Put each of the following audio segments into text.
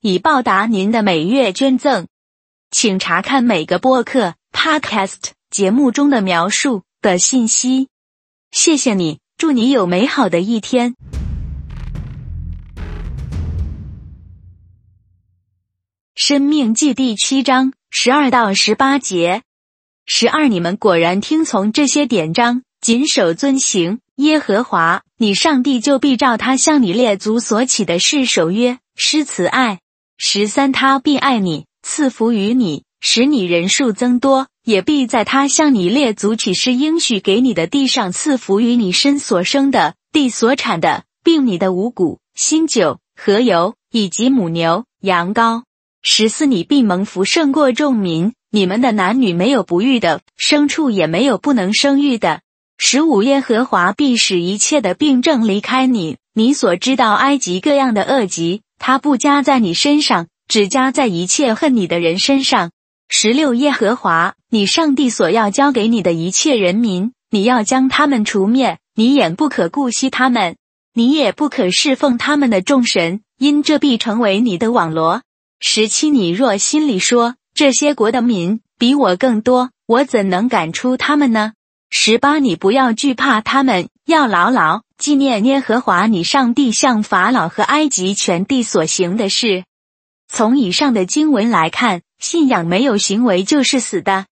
以报答您的每月捐赠，请查看每个播客 （podcast） 节目中的描述的信息。谢谢你，祝你有美好的一天。生命记第七章十二到十八节。十二，你们果然听从这些典章，谨守遵行耶和华你上帝，就必照他向你列祖所起的誓守约，施慈爱。十三，他必爱你，赐福于你，使你人数增多，也必在他向你列祖起誓应许给你的地上赐福于你身所生的地所产的，并你的五谷、新酒和油，以及母牛、羊羔。十四，你必蒙福胜过众民，你们的男女没有不育的，牲畜也没有不能生育的。十五，耶和华必使一切的病症离开你，你所知道埃及各样的恶疾。他不加在你身上，只加在一切恨你的人身上。十六耶和华，你上帝所要交给你的一切人民，你要将他们除灭，你眼不可顾惜他们，你也不可侍奉他们的众神，因这必成为你的网罗。十七你若心里说，这些国的民比我更多，我怎能赶出他们呢？十八你不要惧怕他们，要牢牢。纪念耶和华你上帝向法老和埃及全地所行的事。从以上的经文来看，信仰没有行为就是死的。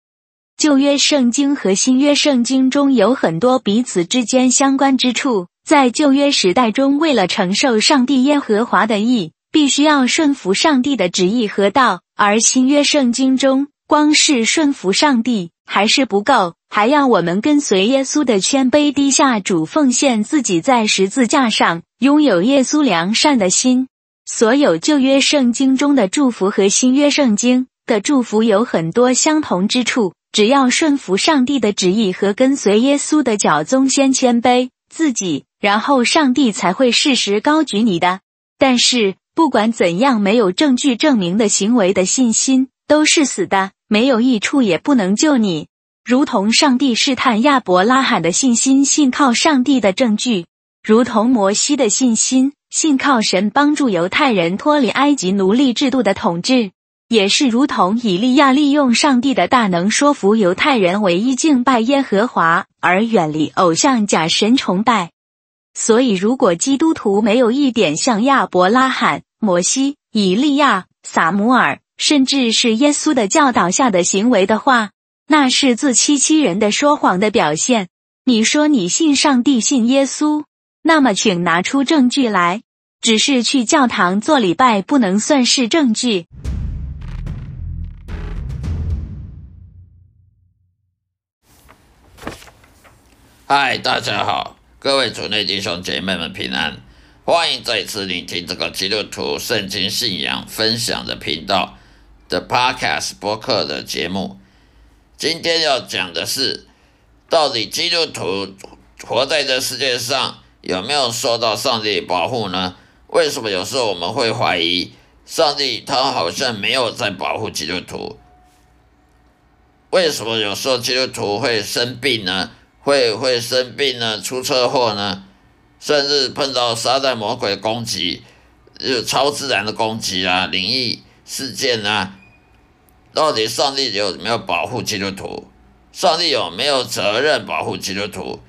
旧约圣经和新约圣经中有很多彼此之间相关之处。在旧约时代中，为了承受上帝耶和华的意，必须要顺服上帝的旨意和道；而新约圣经中，光是顺服上帝还是不够。还要我们跟随耶稣的谦卑低下主奉献自己在十字架上，拥有耶稣良善的心。所有旧约圣经中的祝福和新约圣经的祝福有很多相同之处。只要顺服上帝的旨意和跟随耶稣的脚宗，先谦卑自己，然后上帝才会适时高举你的。但是不管怎样，没有证据证明的行为的信心都是死的，没有益处，也不能救你。如同上帝试探亚伯拉罕的信心，信靠上帝的证据；如同摩西的信心，信靠神帮助犹太人脱离埃及奴隶制度的统治；也是如同以利亚利用上帝的大能说服犹太人唯一敬拜耶和华，而远离偶像假神崇拜。所以，如果基督徒没有一点像亚伯拉罕、摩西、以利亚、撒母耳，甚至是耶稣的教导下的行为的话，那是自欺欺人的说谎的表现。你说你信上帝、信耶稣，那么请拿出证据来。只是去教堂做礼拜不能算是证据。嗨，大家好，各位主内弟兄姐妹们平安，欢迎再次聆听这个基督徒圣经信仰分享的频道的 Podcast 播客的节目。今天要讲的是，到底基督徒活在这世界上有没有受到上帝保护呢？为什么有时候我们会怀疑上帝他好像没有在保护基督徒？为什么有时候基督徒会生病呢？会会生病呢？出车祸呢？甚至碰到撒旦魔鬼攻击，就超自然的攻击啊，灵异事件啊？到底上帝有没有保护基督徒？上帝有没有责任保护基督徒？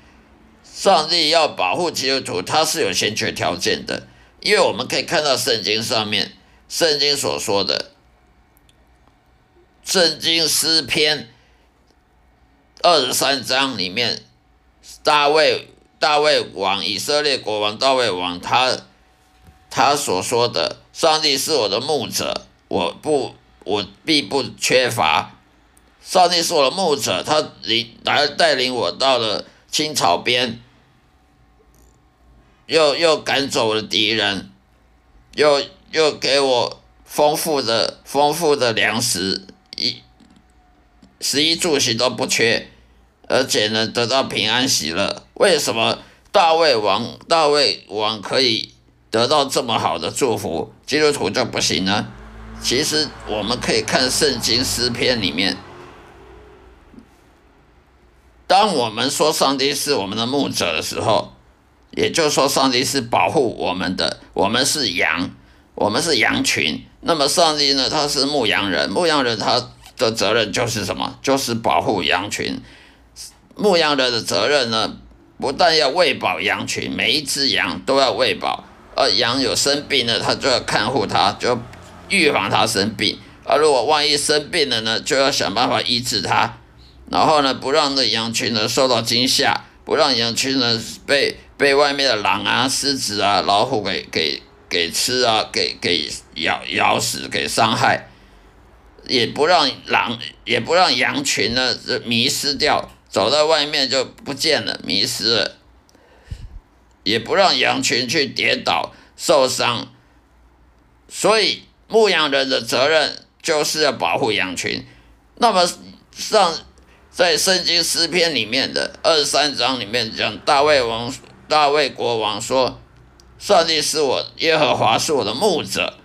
上帝要保护基督徒，他是有先决条件的，因为我们可以看到圣经上面，圣经所说的，圣经诗篇二十三章里面，大卫大卫王以色列国王大卫王他他所说的，上帝是我的牧者，我不。我必不缺乏，上帝是我的牧者，他领来带领我到了青草边，又又赶走了敌人，又又给我丰富的丰富的粮食，一食衣住行都不缺，而且呢得到平安喜乐。为什么大卫王大卫王可以得到这么好的祝福，基督徒就不行呢？其实我们可以看圣经诗篇里面，当我们说上帝是我们的牧者的时候，也就是说上帝是保护我们的，我们是羊，我们是羊群。那么上帝呢？他是牧羊人，牧羊人他的责任就是什么？就是保护羊群。牧羊人的责任呢，不但要喂饱羊群，每一只羊都要喂饱。而羊有生病了，他就要看护它，就预防它生病。而如果万一生病了呢，就要想办法医治它。然后呢，不让那羊群呢受到惊吓，不让羊群呢被被外面的狼啊、狮子啊、老虎给给。给吃啊，给给咬咬死，给伤害，也不让狼，也不让羊群呢迷失掉，走到外面就不见了，迷失了，也不让羊群去跌倒受伤。所以牧羊人的责任就是要保护羊群。那么上在圣经诗篇里面的二十三章里面讲，大卫王大卫国王说。上帝是我耶和华是我的牧者，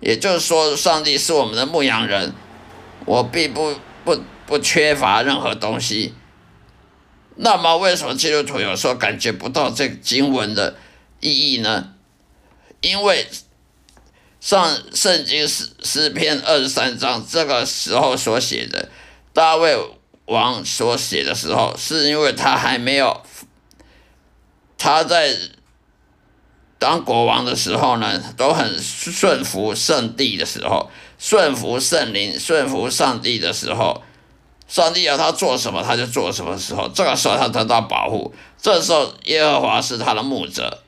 也就是说，上帝是我们的牧羊人，我并不不不缺乏任何东西。那么，为什么基督徒有时候感觉不到这个经文的意义呢？因为上圣经诗诗篇二十三章这个时候所写的大卫王所写的时候，是因为他还没有他在。当国王的时候呢，都很顺服圣帝的时候，顺服圣灵、顺服上帝的时候，上帝要他做什么，他就做什么。时候，这个时候他得到保护，这时候耶和华是他的牧者。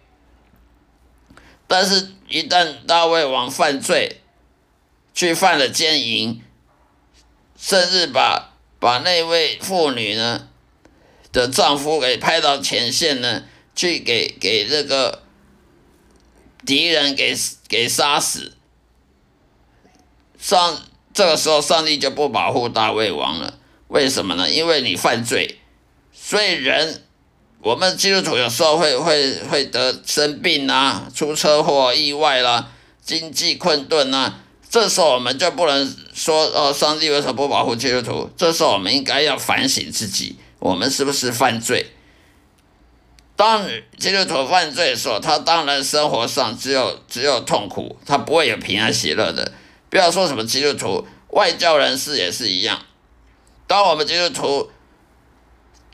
但是，一旦大卫王犯罪，去犯了奸淫，甚至把把那位妇女呢的丈夫给派到前线呢，去给给这个。敌人给给杀死，上这个时候上帝就不保护大卫王了。为什么呢？因为你犯罪，所以人我们基督徒有时候会会会得生病啊，出车祸、意外啦，经济困顿啊。这时候我们就不能说哦，上帝为什么不保护基督徒？这时候我们应该要反省自己，我们是不是犯罪？当基督徒犯罪的时候，他当然生活上只有只有痛苦，他不会有平安喜乐的。不要说什么基督徒，外教人士也是一样。当我们基督徒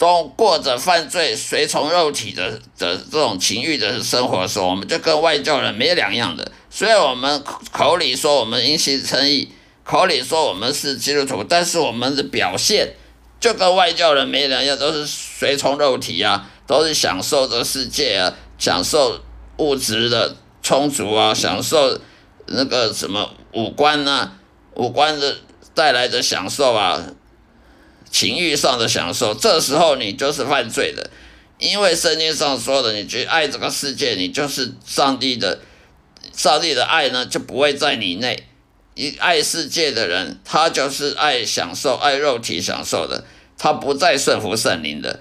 都过着犯罪、随从肉体的的这种情欲的生活的时候，我们就跟外教人没两样的。虽然我们口里说我们因信称义，口里说我们是基督徒，但是我们的表现就跟外教人没两样，都是随从肉体啊。都是享受这世界啊，享受物质的充足啊，享受那个什么五官呐，五官的带来的享受啊，情欲上的享受，这时候你就是犯罪的，因为圣经上说的，你去爱这个世界，你就是上帝的，上帝的爱呢就不会在你内。一爱世界的人，他就是爱享受、爱肉体享受的，他不再顺服圣灵的。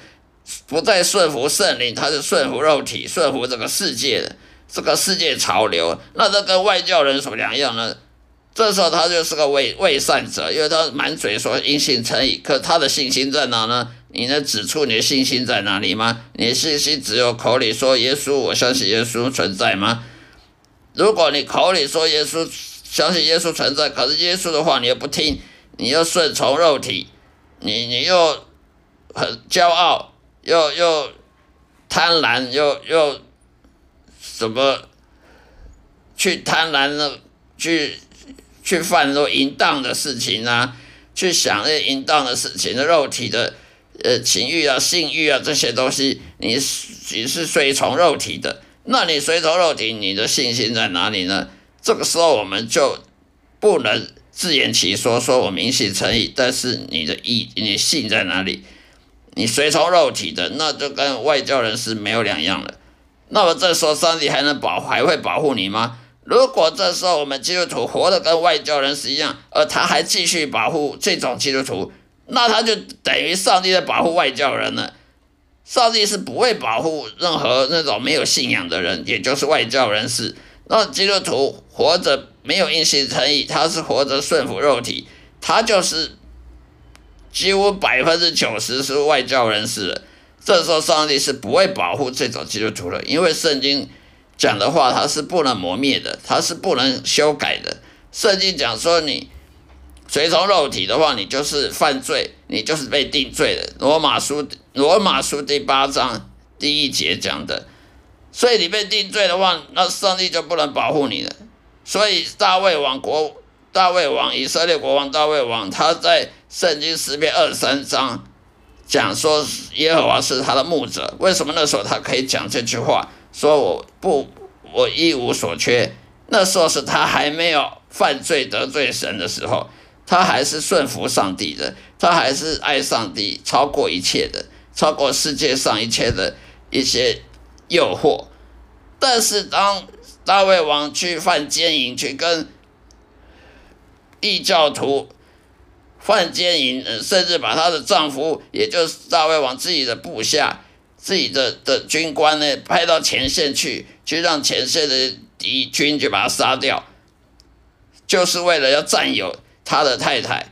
不再顺服圣灵，他是顺服肉体，顺服这个世界的这个世界潮流。那这跟外教人什么两样呢？这时候他就是个伪伪善者，因为他满嘴说因信称义，可他的信心在哪呢？你能指出你的信心在哪里吗？你的信心只有口里说耶稣，我相信耶稣存在吗？如果你口里说耶稣，相信耶稣存在，可是耶稣的话你又不听，你又顺从肉体，你你又很骄傲。又又贪婪，又又什么去贪婪的去去犯那淫荡的事情啊，去想那淫荡的事情的肉体的呃情欲啊、性欲啊这些东西，你你是随从肉体的，那你随从肉体，你的信心在哪里呢？这个时候我们就不能自圆其说，说我明信诚意，但是你的意，你信在哪里？你随从肉体的，那就跟外教人是没有两样了。那么这时候，上帝还能保还会保护你吗？如果这时候我们基督徒活得跟外教人士一样，而他还继续保护这种基督徒，那他就等于上帝在保护外教人了。上帝是不会保护任何那种没有信仰的人，也就是外教人士。那基督徒活着没有硬性诚意，他是活着顺服肉体，他就是几乎百分之九十是外教人士了。这时候上帝是不会保护这种基督徒的，因为圣经讲的话，它是不能磨灭的，它是不能修改的。圣经讲说，你随从肉体的话，你就是犯罪，你就是被定罪的。罗马书罗马书第八章第一节讲的，所以你被定罪的话，那上帝就不能保护你了。所以大卫王国，大卫王以色列国王大卫王，他在圣经诗篇二十三章。讲说耶和华是他的牧者，为什么那时候他可以讲这句话？说我不，我一无所缺。那时候是他还没有犯罪得罪神的时候，他还是顺服上帝的，他还是爱上帝超过一切的，超过世界上一切的一些诱惑。但是当大卫王去犯奸淫，去跟异教徒。犯奸淫，甚至把她的丈夫，也就是大卫王自己的部下、自己的的军官呢，派到前线去，去让前线的敌军就把他杀掉，就是为了要占有他的太太，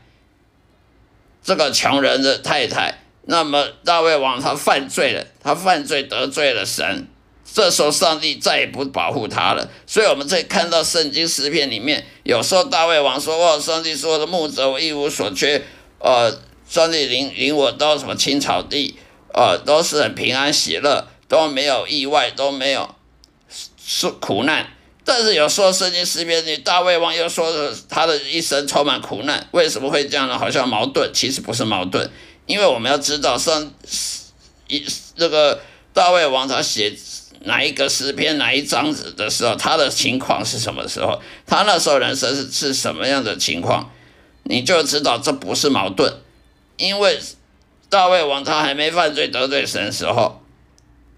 这个穷人的太太。那么大卫王他犯罪了，他犯罪得罪了神。这时候，上帝再也不保护他了。所以，我们在看到圣经诗篇里面，有时候大卫王说：“哦，上帝说的牧者，我一无所缺。呃，上帝领领我到什么青草地，呃，都是很平安喜乐，都没有意外，都没有是苦难。但是有时候圣经诗篇里，大卫王又说他的一生充满苦难。为什么会这样呢？好像矛盾，其实不是矛盾，因为我们要知道上一那个大卫王他写。哪一个诗篇哪一章子的时候，他的情况是什么时候？他那时候人生是是什么样的情况？你就知道这不是矛盾，因为大卫王他还没犯罪得罪神的时候，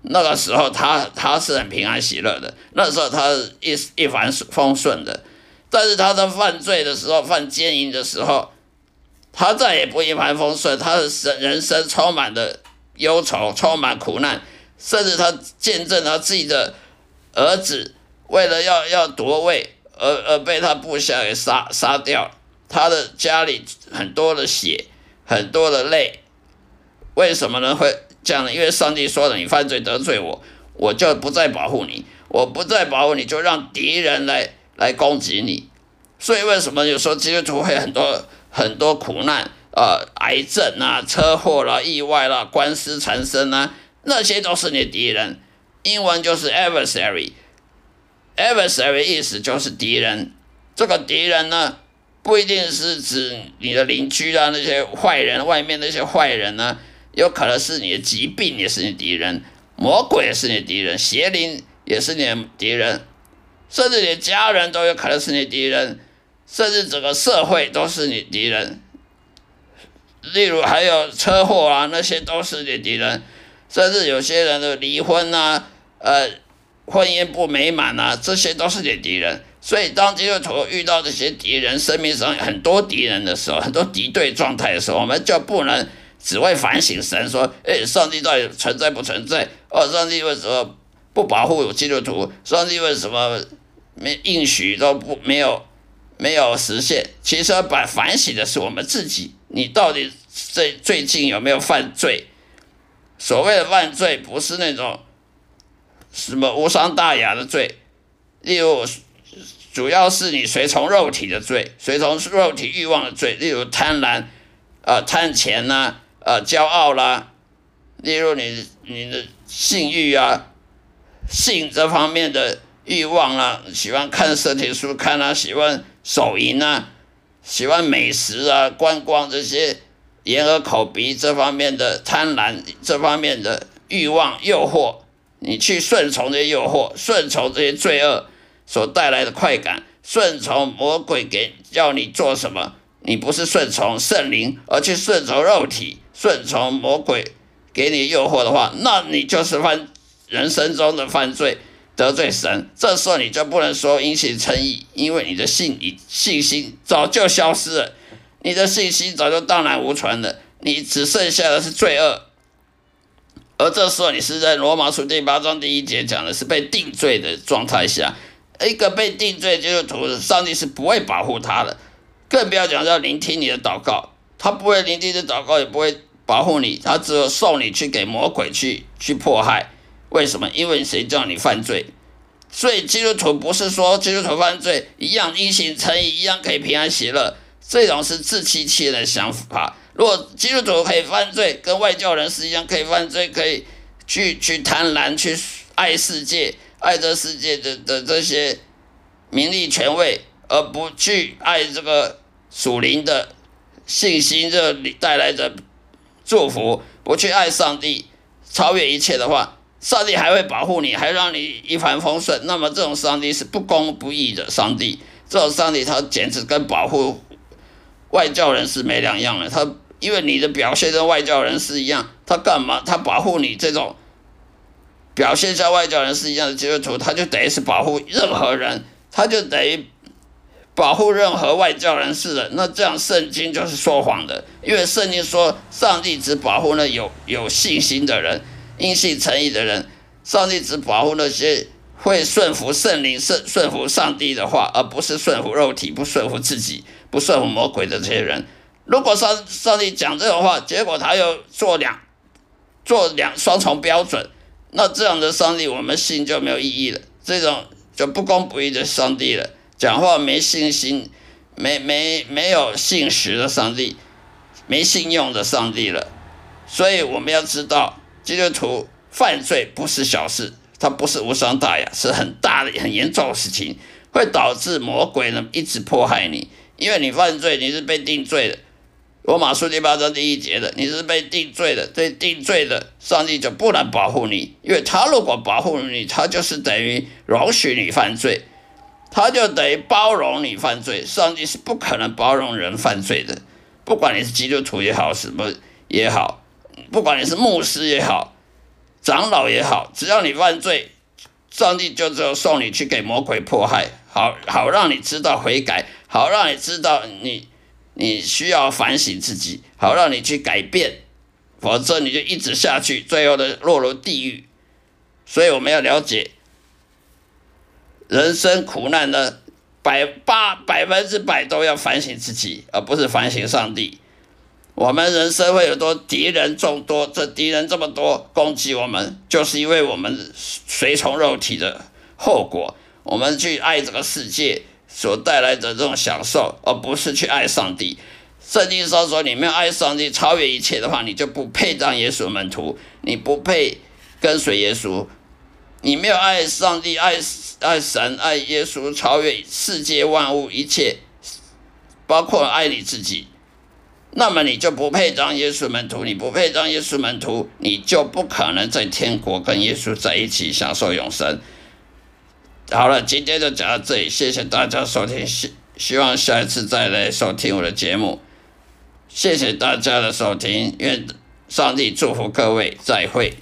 那个时候他他是很平安喜乐的，那时候他一一帆风顺的。但是他在犯罪的时候，犯奸淫的时候，他再也不一帆风顺，他的生人生充满了忧愁，充满苦难。甚至他见证他自己的儿子为了要要夺位而而被他部下给杀杀掉，他的家里很多的血，很多的泪，为什么呢？会这样呢？因为上帝说了，你犯罪得罪我，我就不再保护你，我不再保护你，就让敌人来来攻击你。所以为什么有时候基督徒会很多很多苦难啊，癌症啊，车祸啦，意外啦，官司缠身啊？那些都是你的敌人，英文就是 adversary，adversary 意思就是敌人。这个敌人呢，不一定是指你的邻居啊，那些坏人，外面那些坏人呢，有可能是你的疾病也是你敌人，魔鬼也是你敌人，邪灵也是你的敌人，甚至你的家人都有可能是你敌人，甚至整个社会都是你敌人。例如还有车祸啊，那些都是你敌人。甚至有些人的离婚呐，呃，婚姻不美满呐，这些都是你敌人。所以，当基督徒遇到这些敌人，生命上很多敌人的时候，很多敌对状态的时候，我们就不能只会反省神说：“哎，上帝到底存在不存在？哦，上帝为什么不保护基督徒？上帝为什么没应许都不没有没有实现？”其实，把反省的是我们自己，你到底最最近有没有犯罪？所谓的犯罪，不是那种什么无伤大雅的罪，例如，主要是你随从肉体的罪，随从肉体欲望的罪，例如贪婪，啊，贪钱呐，骄傲啦，例如你你的性欲啊，性这方面的欲望啊，喜欢看色情书看啊，喜欢手淫啊，喜欢美食啊，观光这些。眼耳口鼻这方面的贪婪，这方面的欲望诱惑，你去顺从这些诱惑，顺从这些罪恶所带来的快感，顺从魔鬼给叫你做什么，你不是顺从圣灵，而去顺从肉体，顺从魔鬼给你诱惑的话，那你就是犯人生中的犯罪，得罪神，这时候你就不能说因信称义，因为你的信你信心早就消失了，你的信心早就荡然无存了，你只剩下的是罪恶。而这时候你是在罗马书第八章第一节讲的是被定罪的状态下，一个被定罪基督徒，上帝是不会保护他的，更不要讲要聆听你的祷告，他不会聆听的祷告，也不会保护你，他只有送你去给魔鬼去去迫害。为什么？因为谁叫你犯罪？所以基督徒不是说基督徒犯罪一样因信称义，一样可以平安喜乐，这种是自欺欺人的想法。如果基督徒可以犯罪，跟外教人士一样可以犯罪，可以去去贪婪，去爱世界，爱这世界的的这些名利权位，而不去爱这个属灵的信心，这带来的祝福，不去爱上帝，超越一切的话。上帝还会保护你，还让你一帆风顺。那么这种上帝是不公不义的上帝，这种上帝他简直跟保护外教人士没两样了。他因为你的表现跟外教人士一样，他干嘛？他保护你这种表现像外教人是一样的基督徒，他就等于是保护任何人，他就等于保护任何外教人士的。那这样圣经就是说谎的，因为圣经说上帝只保护那有有信心的人。因信诚意的人，上帝只保护那些会顺服圣灵、顺顺服上帝的话，而不是顺服肉体、不顺服自己、不顺服魔鬼的这些人。如果上上帝讲这种话，结果他又做两做两双重标准，那这样的上帝我们信就没有意义了。这种就不公不义的上帝了，讲话没信心、没没没有信实的上帝，没信用的上帝了。所以我们要知道。基督徒犯罪不是小事，它不是无伤大雅，是很大的、很严重的事情，会导致魔鬼呢一直迫害你。因为你犯罪，你是被定罪的。罗马书第八章第一节的，你是被定罪的，被定罪的，上帝就不能保护你，因为他如果保护你，他就是等于容许你犯罪，他就等于包容你犯罪。上帝是不可能包容人犯罪的，不管你是基督徒也好，什么也好。不管你是牧师也好，长老也好，只要你犯罪，上帝就只有送你去给魔鬼迫害，好好让你知道悔改，好让你知道你你需要反省自己，好让你去改变，否则你就一直下去，最后的落入地狱。所以我们要了解，人生苦难呢百八百分之百都要反省自己，而不是反省上帝。我们人生会有多敌人众多，这敌人这么多攻击我们，就是因为我们随从肉体的后果。我们去爱这个世界所带来的这种享受，而不是去爱上帝。圣经上说，你没有爱上帝超越一切的话，你就不配当耶稣门徒，你不配跟随耶稣。你没有爱上帝、爱爱神、爱耶稣，超越世界万物一切，包括爱你自己。那么你就不配当耶稣门徒，你不配当耶稣门徒，你就不可能在天国跟耶稣在一起享受永生。好了，今天就讲到这里，谢谢大家收听，希希望下一次再来收听我的节目。谢谢大家的收听，愿上帝祝福各位，再会。